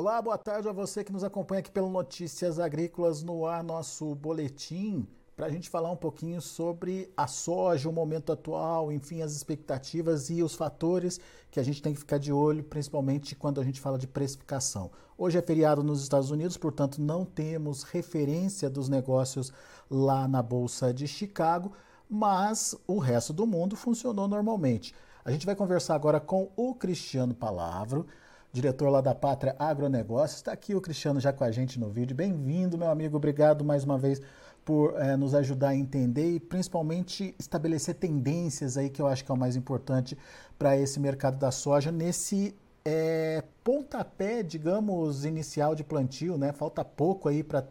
Olá, boa tarde a você que nos acompanha aqui pelo Notícias Agrícolas no ar, nosso boletim, para a gente falar um pouquinho sobre a soja, o momento atual, enfim, as expectativas e os fatores que a gente tem que ficar de olho, principalmente quando a gente fala de precificação. Hoje é feriado nos Estados Unidos, portanto, não temos referência dos negócios lá na Bolsa de Chicago, mas o resto do mundo funcionou normalmente. A gente vai conversar agora com o Cristiano Palavro diretor lá da Pátria Agronegócios. Está aqui o Cristiano já com a gente no vídeo. Bem-vindo, meu amigo. Obrigado mais uma vez por é, nos ajudar a entender e principalmente estabelecer tendências aí que eu acho que é o mais importante para esse mercado da soja nesse é, pontapé, digamos, inicial de plantio, né? Falta pouco aí para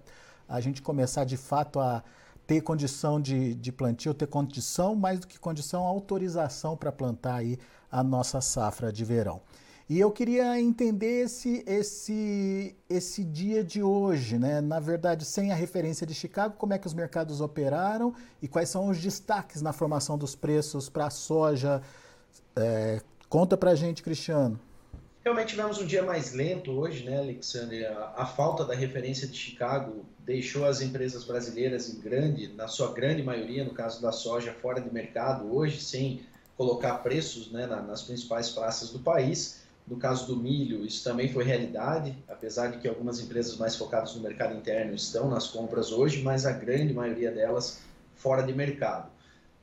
a gente começar de fato a ter condição de, de plantio, ter condição, mais do que condição, autorização para plantar aí a nossa safra de verão. E eu queria entender esse, esse, esse dia de hoje, né? Na verdade, sem a referência de Chicago, como é que os mercados operaram e quais são os destaques na formação dos preços para a soja? É, conta para a gente, Cristiano. Realmente tivemos um dia mais lento hoje, né, Alexandre? A, a, falta da referência de Chicago deixou as empresas brasileiras em grande, na sua grande maioria, no caso da soja, fora de mercado hoje, sem colocar preços né, na, nas principais praças do país. No caso do milho, isso também foi realidade, apesar de que algumas empresas mais focadas no mercado interno estão nas compras hoje, mas a grande maioria delas fora de mercado.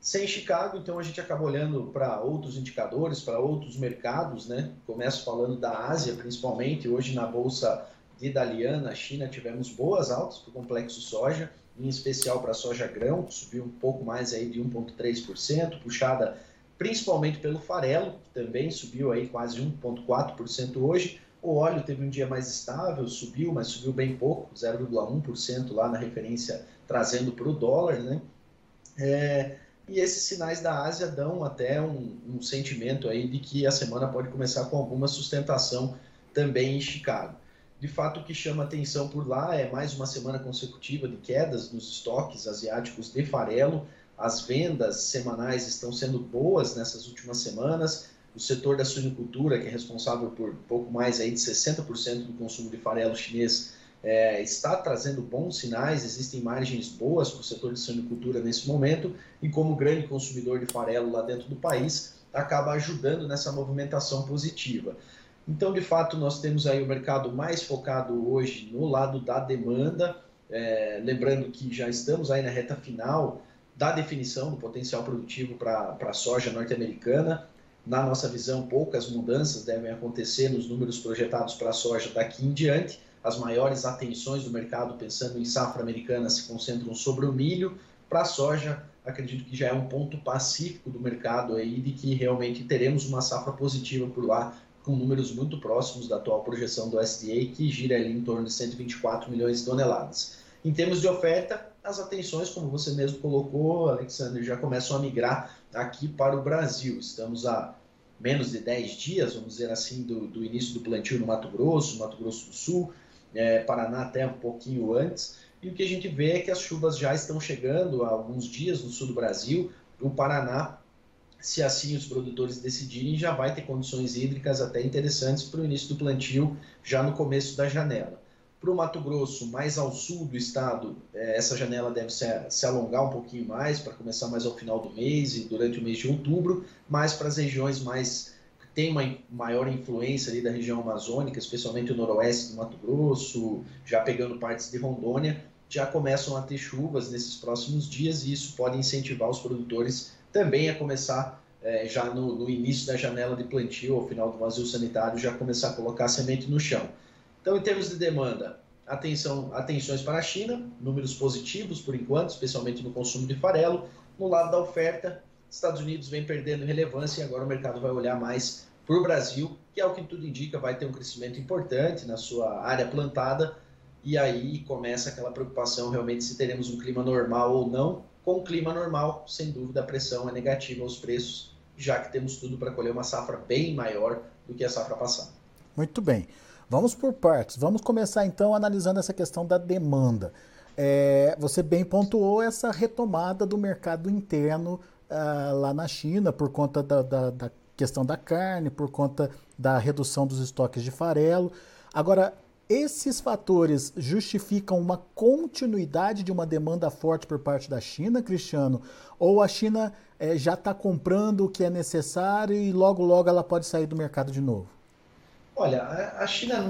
Sem Chicago, então a gente acaba olhando para outros indicadores, para outros mercados, né? Começo falando da Ásia, principalmente. Hoje na bolsa de Dalian, na China, tivemos boas altas para o complexo soja, em especial para a soja grão, que subiu um pouco mais aí de 1,3%, puxada principalmente pelo farelo, que também subiu aí quase 1,4% hoje. O óleo teve um dia mais estável, subiu, mas subiu bem pouco, 0,1% lá na referência, trazendo para o dólar, né? É, e esses sinais da Ásia dão até um, um, sentimento aí de que a semana pode começar com alguma sustentação também em Chicago. De fato, o que chama atenção por lá é mais uma semana consecutiva de quedas nos estoques asiáticos de farelo, as vendas semanais estão sendo boas nessas últimas semanas. O setor da suinicultura, que é responsável por pouco mais aí de 60% do consumo de farelo chinês, é, está trazendo bons sinais, existem margens boas para o setor de suinicultura nesse momento, e como grande consumidor de farelo lá dentro do país, acaba ajudando nessa movimentação positiva. Então, de fato, nós temos aí o mercado mais focado hoje no lado da demanda, é, lembrando que já estamos aí na reta final da definição do potencial produtivo para a soja norte-americana. Na nossa visão, poucas mudanças devem acontecer nos números projetados para a soja daqui em diante. As maiores atenções do mercado, pensando em safra americana, se concentram sobre o milho. Para a soja, acredito que já é um ponto pacífico do mercado aí de que realmente teremos uma safra positiva por lá, com números muito próximos da atual projeção do SDA, que gira ali em torno de 124 milhões de toneladas. Em termos de oferta, as atenções, como você mesmo colocou, Alexandre, já começam a migrar aqui para o Brasil. Estamos a menos de 10 dias, vamos dizer assim, do, do início do plantio no Mato Grosso, Mato Grosso do Sul, é, Paraná até um pouquinho antes. E o que a gente vê é que as chuvas já estão chegando há alguns dias no sul do Brasil. O Paraná, se assim os produtores decidirem, já vai ter condições hídricas até interessantes para o início do plantio, já no começo da janela. Para o Mato Grosso, mais ao sul do estado, é, essa janela deve se, se alongar um pouquinho mais, para começar mais ao final do mês e durante o mês de outubro, mas para as regiões mais que têm uma maior influência ali da região amazônica, especialmente o noroeste do Mato Grosso, já pegando partes de Rondônia, já começam a ter chuvas nesses próximos dias e isso pode incentivar os produtores também a começar é, já no, no, início da janela de plantio, ao final do vazio sanitário, já começar a colocar semente no chão. Então, em termos de demanda, atenção, atenções para a China, números positivos por enquanto, especialmente no consumo de farelo. No lado da oferta, Estados Unidos vem perdendo relevância e agora o mercado vai olhar mais para o Brasil, que é o que tudo indica, vai ter um crescimento importante na sua área plantada, e aí começa aquela preocupação realmente se teremos um clima normal ou não. Com o clima normal, sem dúvida, a pressão é negativa aos preços, já que temos tudo para colher uma safra bem maior do que a safra passada. Muito bem. Vamos por partes. Vamos começar então analisando essa questão da demanda. É, você bem pontuou essa retomada do mercado interno uh, lá na China por conta da, da, da, questão da carne, por conta da redução dos estoques de farelo. Agora, Esses fatores justificam uma continuidade de uma demanda forte por parte da China, Cristiano? Ou a China é, já está comprando o que é necessário e logo, logo ela pode sair do mercado de novo? Olha, a China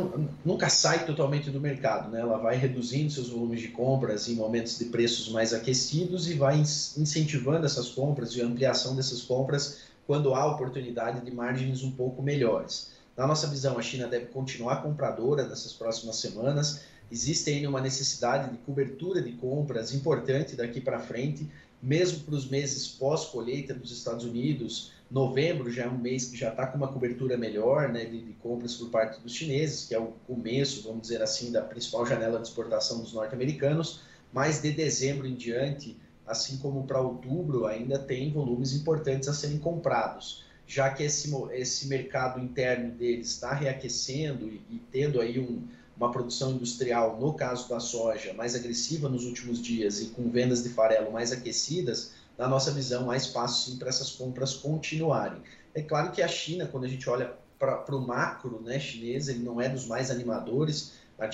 nunca sai totalmente do mercado, né? Ela vai reduzindo seus volumes de compras em momentos de preços mais aquecidos e vai incentivando essas compras e ampliação dessas compras quando há oportunidade de margens um pouco melhores. Na nossa visão, a China deve continuar compradora nessas próximas semanas. Existe ainda uma necessidade de cobertura de compras importante daqui para frente, mesmo para os meses pós-colheita dos Estados Unidos. Novembro já é um mês que já está com uma cobertura melhor né, de, de, compras por parte dos chineses, que é o começo, vamos dizer assim, da principal janela de exportação dos norte-americanos. Mas de dezembro em diante, assim como para outubro, ainda tem volumes importantes a serem comprados já que esse, esse mercado interno deles está reaquecendo e, e, tendo aí um, uma produção industrial, no caso da soja, mais agressiva nos últimos dias e com vendas de farelo mais aquecidas, na nossa visão, há espaço sim para essas compras continuarem. É claro que a China, quando a gente olha para o macro né, chinês, ele não é dos mais animadores, a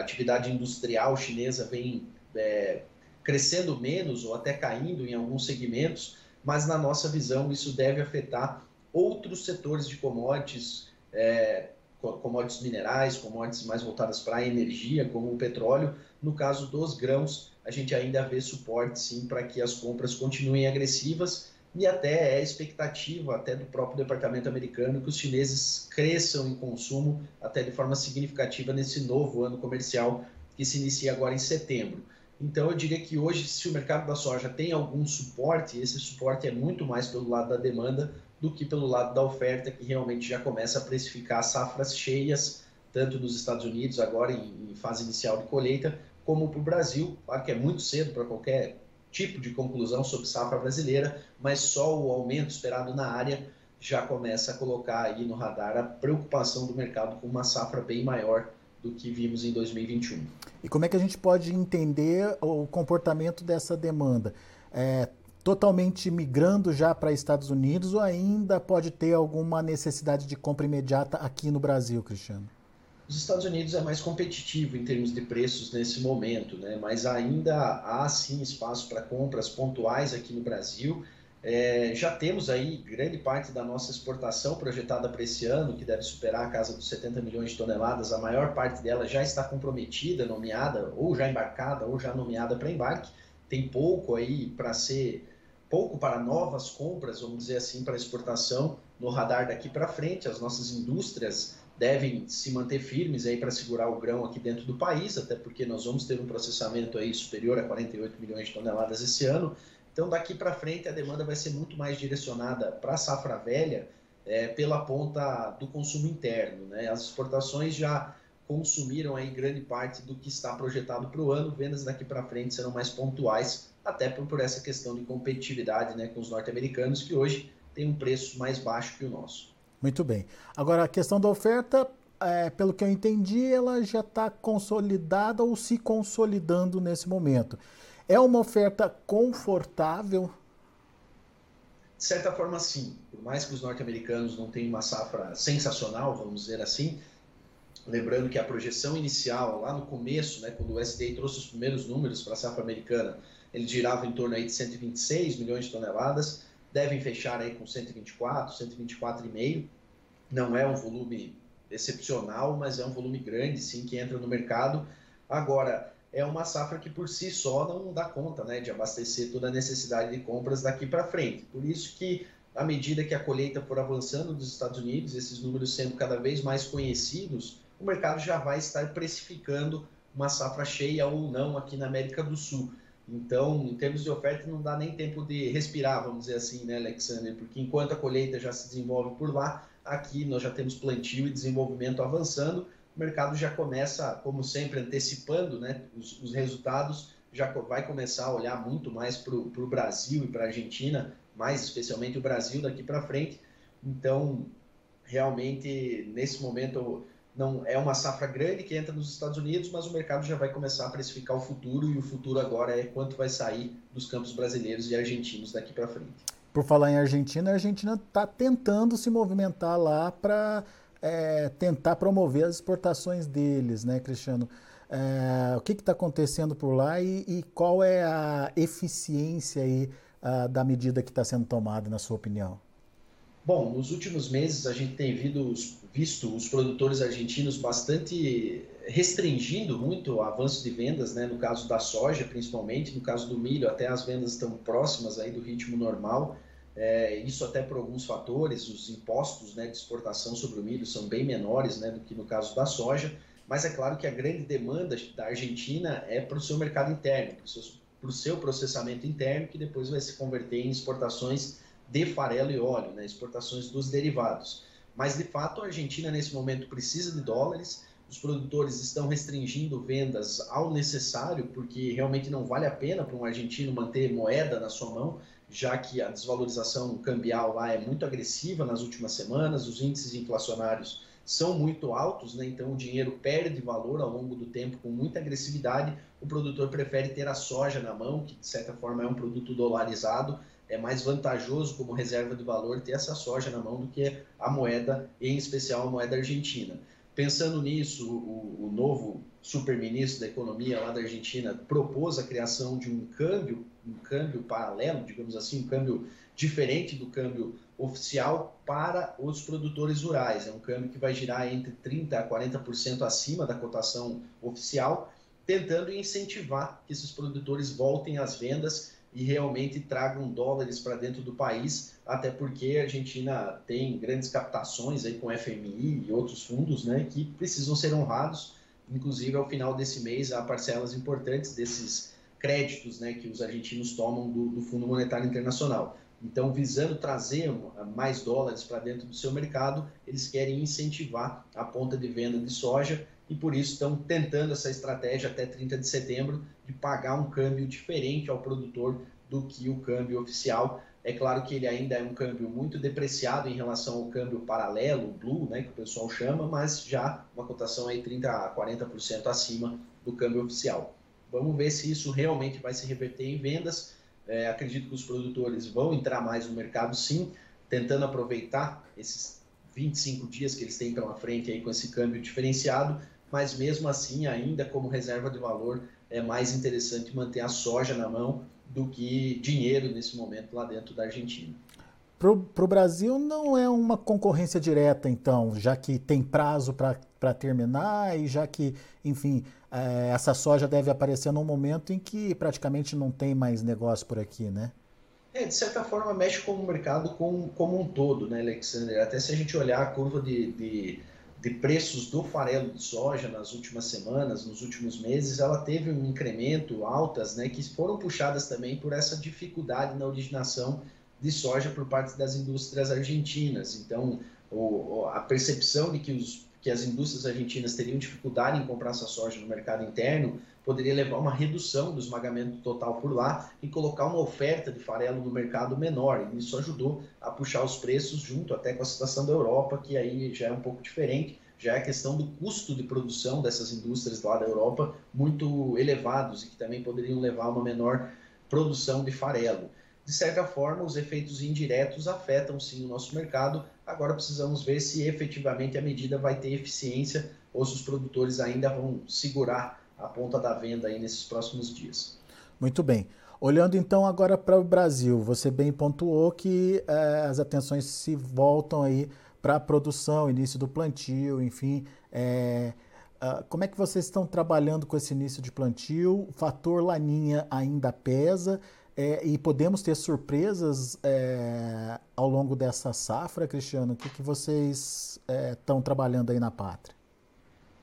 atividade industrial chinesa vem é, crescendo menos ou até caindo em alguns segmentos, mas na nossa visão isso deve afetar outros setores de commodities, é, commodities minerais, commodities mais voltadas para a energia, como o petróleo. No caso dos grãos, a gente ainda vê suporte sim para que as compras continuem agressivas e até é expectativa até do próprio departamento americano que os chineses cresçam em consumo até de forma significativa nesse novo ano comercial que se inicia agora em setembro. Então eu diria que hoje, se o mercado da soja tem algum suporte, esse suporte é muito mais pelo lado da demanda do que pelo lado da oferta, que realmente já começa a precificar safras cheias, tanto nos Estados Unidos, agora em, fase inicial de colheita, como para o Brasil. Claro que é muito cedo para qualquer tipo de conclusão sobre safra brasileira, mas só o aumento esperado na área já começa a colocar aí no radar a preocupação do mercado com uma safra bem maior do que vimos em 2021. E como é que a gente pode entender o comportamento dessa demanda? É, totalmente migrando já para Estados Unidos ou ainda pode ter alguma necessidade de compra imediata aqui no Brasil, Cristiano? Os Estados Unidos é mais competitivo em termos de preços nesse momento, né? mas ainda há sim espaço para compras pontuais aqui no Brasil. É, já temos aí grande parte da nossa exportação projetada para esse ano, que deve superar a casa dos 70 milhões de toneladas. A maior parte dela já está comprometida, nomeada, ou já embarcada, ou já nomeada para embarque. Tem pouco aí para ser pouco para novas compras, vamos dizer assim, para exportação no radar daqui para frente. As nossas indústrias devem se manter firmes aí para segurar o grão aqui dentro do país, até porque nós vamos ter um processamento aí superior a 48 milhões de toneladas esse ano. Então, daqui para frente, a demanda vai ser muito mais direcionada para a safra velha é, pela ponta do consumo interno. Né? As exportações já consumiram aí grande parte do que está projetado para o ano. Vendas daqui para frente serão mais pontuais até por, por essa questão de competitividade né, com os norte-americanos, que hoje tem um preço mais baixo que o nosso. Muito bem. Agora, a questão da oferta, é, pelo que eu entendi, ela já está consolidada ou se consolidando nesse momento. É uma oferta confortável? De certa forma, sim. Por mais que os norte-americanos não tenham uma safra sensacional, vamos dizer assim, lembrando que a projeção inicial, lá no começo, né, quando o USDA trouxe os primeiros números para a safra americana, ele girava em torno aí de 126 milhões de toneladas, devem fechar aí com 124, 124,5. Não é um volume excepcional, mas é um volume grande, sim, que entra no mercado. Agora, é uma safra que por si só não dá conta né, de abastecer toda a necessidade de compras daqui para frente. Por isso que, à medida que a colheita for avançando nos Estados Unidos, esses números sendo cada vez mais conhecidos, o mercado já vai estar precificando uma safra cheia ou não aqui na América do Sul. Então, em termos de oferta, não dá nem tempo de respirar, vamos dizer assim, né, Alexander? Porque enquanto a colheita já se desenvolve por lá, aqui nós já temos plantio e desenvolvimento avançando, o mercado já começa, como sempre, antecipando né, os, os resultados, já vai começar a olhar muito mais para o Brasil e para a Argentina, mais especialmente o Brasil daqui para frente. Então, realmente, nesse momento, não é uma safra grande que entra nos Estados Unidos, mas o mercado já vai começar a precificar o futuro e o futuro agora é quanto vai sair dos campos brasileiros e argentinos daqui para frente. Por falar em Argentina, a Argentina está tentando se movimentar lá para é, tentar promover as exportações deles, né, Cristiano? É, o que está acontecendo por lá e, e, qual é a eficiência aí, a, da medida que está sendo tomada, na sua opinião? Bom, nos últimos meses a gente tem visto, os produtores argentinos bastante restringindo muito o avanço de vendas, né? no caso da soja principalmente, no caso do milho até as vendas estão próximas aí do ritmo normal, é, isso até por alguns fatores, os impostos né, de exportação sobre o milho são bem menores né, do que no caso da soja, mas é claro que a grande demanda da Argentina é para o seu mercado interno, para o seu processamento interno, que depois vai se converter em exportações de farelo e óleo, né, exportações dos derivados. Mas de fato a Argentina nesse momento precisa de dólares, os produtores estão restringindo vendas ao necessário, porque realmente não vale a pena para um argentino manter moeda na sua mão, já que a desvalorização cambial lá é muito agressiva nas últimas semanas, os índices inflacionários são muito altos, né? então o dinheiro perde valor ao longo do tempo com muita agressividade. O produtor prefere ter a soja na mão, que de certa forma é um produto dolarizado, é mais vantajoso como reserva de valor ter essa soja na mão do que a moeda, em especial a moeda argentina. Pensando nisso, o, o novo super-ministro da Economia lá da Argentina propôs a criação de um câmbio, um câmbio paralelo, digamos assim, um câmbio diferente do câmbio oficial para os produtores rurais. É um câmbio que vai girar entre 30% a 40% acima da cotação oficial, tentando incentivar que esses produtores voltem às vendas e realmente tragam dólares para dentro do país, até porque a Argentina tem grandes captações aí com FMI e outros fundos, né, que precisam ser honrados. Inclusive, ao final desse mês, há parcelas importantes desses créditos, né, que os argentinos tomam do, do Fundo Monetário Internacional. Então, visando trazer mais dólares para dentro do seu mercado, eles querem incentivar a ponta de venda de soja e por isso estão tentando essa estratégia até 30 de setembro de pagar um câmbio diferente ao produtor do que o câmbio oficial. É claro que ele ainda é um câmbio muito depreciado em relação ao câmbio paralelo, blue, né, que o pessoal chama, mas já uma cotação aí 30 a 40% acima do câmbio oficial. Vamos ver se isso realmente vai se reverter em vendas. É, acredito que os produtores vão entrar mais no mercado, sim, tentando aproveitar esses 25 dias que eles têm pela frente aí com esse câmbio diferenciado mas mesmo assim, ainda como reserva de valor, é mais interessante manter a soja na mão do que dinheiro nesse momento lá dentro da Argentina. Para o Brasil não é uma concorrência direta, então, já que tem prazo para terminar e já que, enfim, é, essa soja deve aparecer num momento em que praticamente não tem mais negócio por aqui, né? É, de certa forma mexe com o mercado como, como um todo, né, Alexander? Até se a gente olhar a curva de, de de preços do farelo de soja nas últimas semanas, nos últimos meses, ela teve um incremento, altas, né, que foram puxadas também por essa dificuldade na originação de soja por parte das indústrias argentinas. Então, o, a percepção de que, os, que as indústrias argentinas teriam dificuldade em comprar essa soja no mercado interno poderia levar a uma redução do esmagamento total por lá e colocar uma oferta de farelo no mercado menor. E isso ajudou a puxar os preços junto até com a situação da Europa, que aí já é um pouco diferente, já é a questão do custo de produção dessas indústrias lá da Europa muito elevados e que também poderiam levar a uma menor produção de farelo. De certa forma, os efeitos indiretos afetam sim o nosso mercado. Agora precisamos ver se efetivamente a medida vai ter eficiência ou se os produtores ainda vão segurar a ponta da venda aí nesses próximos dias. Muito bem. Olhando então agora para o Brasil, você bem pontuou que eh, as atenções se voltam aí para a produção, início do plantio, enfim. Uh, como é que vocês estão trabalhando com esse início de plantio? O fator laninha ainda pesa eh, e podemos ter surpresas ao longo dessa safra, Cristiano? O que, que vocês estão trabalhando aí na pátria?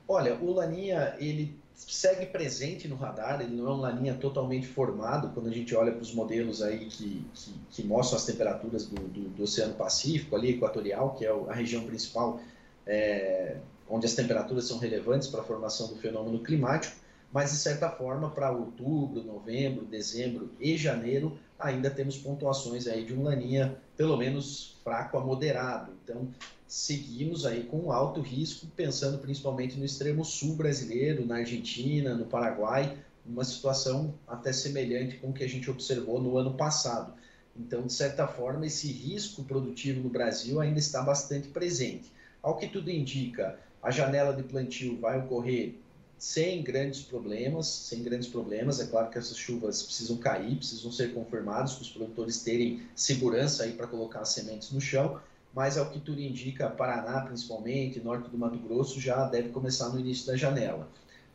Olha, o laninha ele segue presente no radar, ele não é uma linha totalmente formado quando a gente olha para os modelos aí que, que, que, mostram as temperaturas do, do, do, Oceano Pacífico, ali equatorial, que é a região principal é, onde as temperaturas são relevantes para a formação do fenômeno climático, mas de certa forma para outubro, novembro, dezembro e janeiro ainda temos pontuações aí de um laninha pelo menos fraco a moderado. Então seguimos aí com alto risco, pensando principalmente no extremo sul brasileiro, na Argentina, no Paraguai, uma situação até semelhante com o que a gente observou no ano passado. Então, de certa forma, esse risco produtivo no Brasil ainda está bastante presente. Ao que tudo indica, a janela de plantio vai ocorrer sem grandes problemas, sem grandes problemas. É claro que essas chuvas precisam cair, precisam ser confirmadas, para os produtores terem segurança aí para colocar as sementes no chão. Mas ao que tudo indica, Paraná principalmente, norte do Mato Grosso já deve começar no início da janela.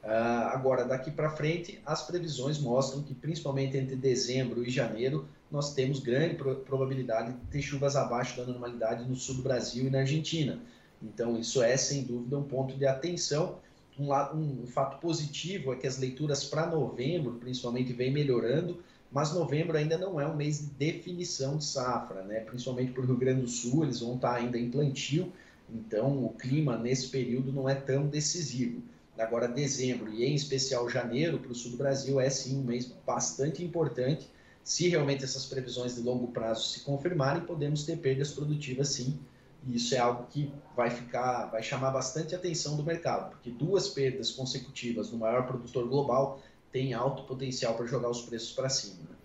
Uh, agora, daqui para frente, as previsões mostram que, principalmente entre dezembro e janeiro, nós temos grande pro probabilidade de ter chuvas abaixo da normalidade no sul do Brasil e na Argentina. Então, isso é, sem dúvida, um ponto de atenção. Um, um, um fato positivo é que as leituras para novembro, principalmente, vem melhorando, mas novembro ainda não é um mês de definição de safra, né? principalmente para o Rio Grande do Sul, eles vão estar ainda em plantio, então o clima nesse período não é tão decisivo. Agora, dezembro e em especial janeiro para o sul do Brasil é sim um mês bastante importante. Se realmente essas previsões de longo prazo se confirmarem, podemos ter perdas produtivas sim. E isso é algo que vai ficar, vai chamar bastante atenção do mercado, porque duas perdas consecutivas no maior produtor global tem alto potencial para jogar os preços para cima. Né?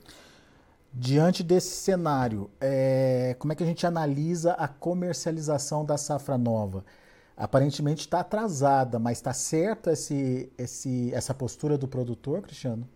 Diante desse cenário, é, como é que a gente analisa a comercialização da safra nova? aparentemente está atrasada, mas está certa esse, esse, essa postura do produtor, Cristiano?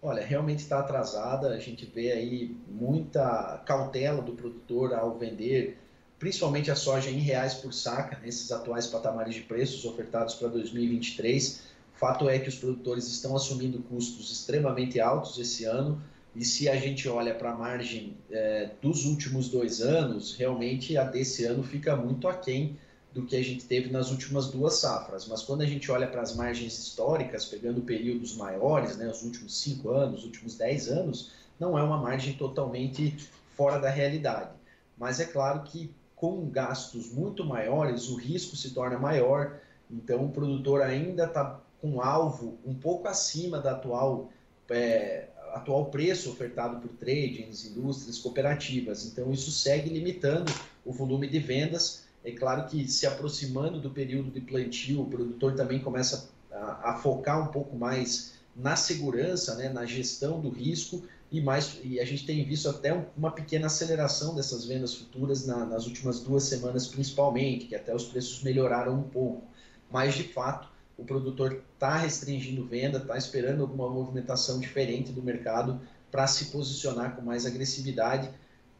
Olha, realmente está atrasada. A gente vê aí muita cautela do produtor ao vender, principalmente a soja em reais por saca, nesses atuais patamares de preços ofertados para 2023. O fato é que os produtores estão assumindo custos extremamente altos esse ano. E se a gente olha para a margem é, dos últimos dois anos, realmente a desse ano fica muito aquém do que a gente teve nas últimas duas safras. Mas quando a gente olha para as margens históricas, pegando períodos maiores, né, os últimos cinco anos, os últimos dez anos, não é uma margem totalmente fora da realidade. Mas é claro que com gastos muito maiores, o risco se torna maior, então o produtor ainda está com alvo um pouco acima da atual, é, atual preço ofertado por tradings, indústrias, cooperativas. Então isso segue limitando o volume de vendas. É claro que se aproximando do período de plantio, o produtor também começa a, a focar um pouco mais na segurança, né, na gestão do risco e mais e a gente tem visto até um, uma pequena aceleração dessas vendas futuras na, nas últimas duas semanas principalmente, que até os preços melhoraram um pouco. Mas de fato o produtor está restringindo venda, está esperando alguma movimentação diferente do mercado para se posicionar com mais agressividade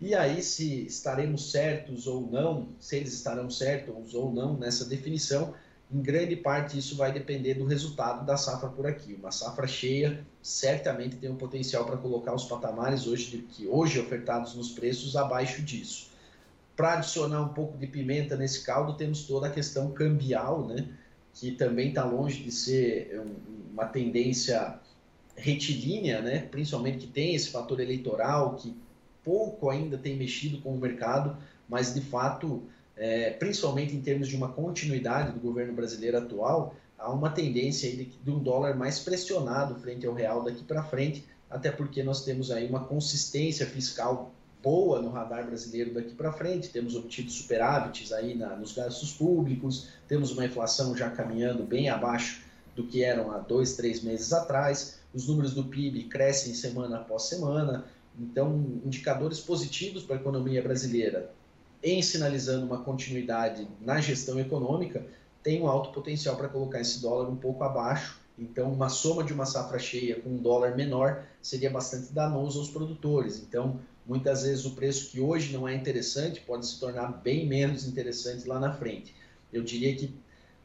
e aí, se estaremos certos ou não, se eles estarão certos ou não nessa definição, em grande parte isso vai depender do resultado da safra por aqui. Uma safra cheia certamente tem um potencial para colocar os patamares hoje que hoje ofertados nos preços abaixo disso. Para adicionar um pouco de pimenta nesse caldo, temos toda a questão cambial, né? que também está longe de ser uma tendência retilínea, né? principalmente que tem esse fator eleitoral que pouco ainda tem mexido com o mercado, mas de fato, é, principalmente em termos de uma continuidade do governo brasileiro atual, há uma tendência de, de um dólar mais pressionado frente ao real daqui para frente, até porque nós temos aí uma consistência fiscal boa no radar brasileiro daqui para frente, temos obtido superávites aí na, nos gastos públicos, temos uma inflação já caminhando bem abaixo do que eram há dois, três meses atrás, os números do PIB crescem semana após semana, então, indicadores positivos para a economia brasileira, em sinalizando uma continuidade na gestão econômica, tem um alto potencial para colocar esse dólar um pouco abaixo. Então, uma soma de uma safra cheia com um dólar menor seria bastante danoso aos produtores. Então, muitas vezes o preço que hoje não é interessante pode se tornar bem menos interessante lá na frente. Eu diria que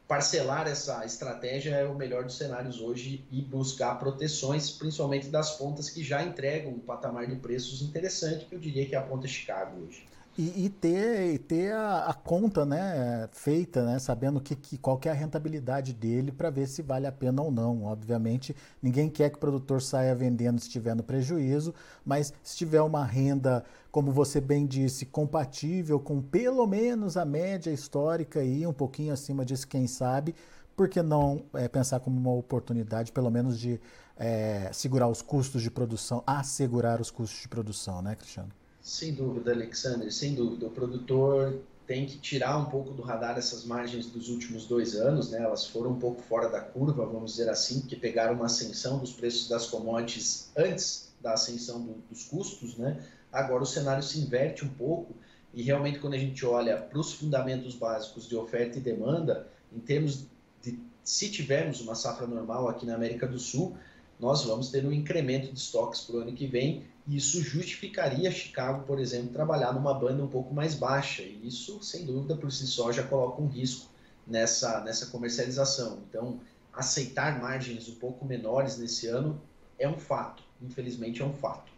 parcelar essa estratégia é o melhor dos cenários hoje e buscar proteções, principalmente das pontas que já entregam um patamar de preços interessante, que eu diria que é a ponta Chicago hoje. E, e ter, e ter a, a, conta né, feita, né, sabendo que, que, qual que é a rentabilidade dele para ver se vale a pena ou não. Obviamente, ninguém quer que o produtor saia vendendo se estiver no prejuízo, mas se tiver uma renda, como você bem disse, compatível com pelo menos a média histórica e um pouquinho acima disso, quem sabe, por que não é, pensar como uma oportunidade, pelo menos, de é, segurar os custos de produção, assegurar os custos de produção, né, Cristiano? Sem dúvida, Alexander, sem dúvida. O produtor tem que tirar um pouco do radar essas margens dos últimos dois anos, né? Elas foram um pouco fora da curva, vamos dizer assim, porque pegaram uma ascensão dos preços das commodities antes da ascensão do, dos custos, né? Agora o cenário se inverte um pouco e realmente quando a gente olha para os fundamentos básicos de oferta e demanda, em termos de se tivermos uma safra normal aqui na América do Sul, nós vamos ter um incremento de estoques para o ano que vem isso justificaria Chicago, por exemplo, trabalhar numa banda um pouco mais baixa. E isso, sem dúvida, por si só já coloca um risco nessa, nessa comercialização. Então, aceitar margens um pouco menores nesse ano é um fato. Infelizmente, é um fato.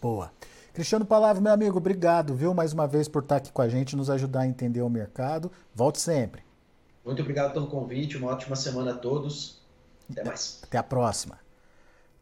Boa. Cristiano Palavra, meu amigo, obrigado, viu, mais uma vez por estar aqui com a gente, nos ajudar a entender o mercado. Volte sempre. Muito obrigado pelo convite, uma ótima semana a todos. Até mais. Até a próxima.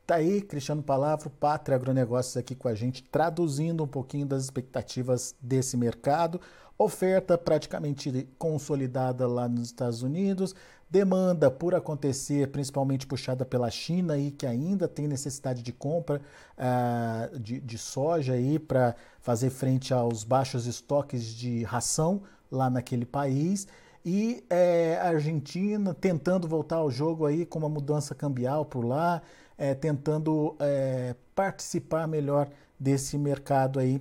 Tá aí, Cristiano Palavra, Pátria Agronegócios aqui com a gente, traduzindo um pouquinho das expectativas desse mercado. Oferta praticamente consolidada lá nos Estados Unidos, demanda por acontecer, principalmente puxada pela China, aí, que ainda tem necessidade de compra uh, de, de soja para fazer frente aos baixos estoques de ração lá naquele país. E é, a Argentina tentando voltar ao jogo aí com uma mudança cambial por lá, é, tentando é, participar melhor desse mercado aí,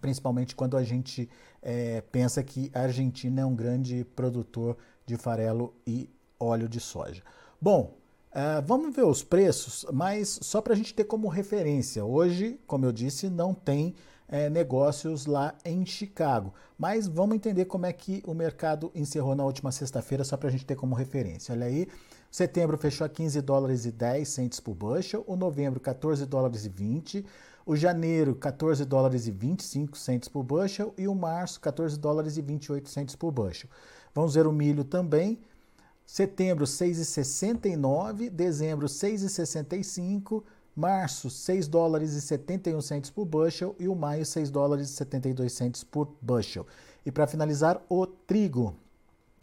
principalmente quando a gente é, pensa que a Argentina é um grande produtor de farelo e óleo de soja. Bom, é, vamos ver os preços, mas só para a gente ter como referência. Hoje, como eu disse, não tem é, negócios lá em Chicago. Mas vamos entender como é que o mercado encerrou na última sexta-feira, só para a gente ter como referência. Olha aí, setembro fechou a 15 dólares e 10 centes por bushel, o novembro 14 dólares e 20, o janeiro 14 dólares e 25 centes por bushel e o março 14 dólares e 28 centes por bushel. Vamos ver o milho também. Setembro 6,69, dezembro 6,65, março 6 dólares e 71 centes por bushel e o maio 6 dólares e 72 centes por bushel. E para finalizar, o trigo.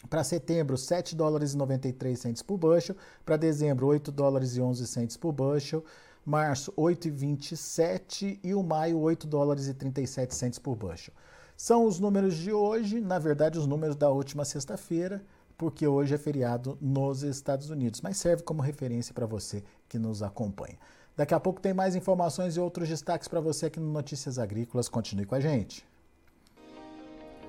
Para setembro, 7 dólares e 93 centes por bushel. Para dezembro, 8 dólares e 11 centes por bushel. Março, 8,27 e o maio, 8 dólares e 37 centes por bushel. São os números de hoje, na verdade, os números da última sexta-feira, porque hoje é feriado nos Estados Unidos, mas serve como referência para você que nos acompanha. Daqui a pouco tem mais informações e outros destaques para você aqui no Notícias Agrícolas. Continue com a gente.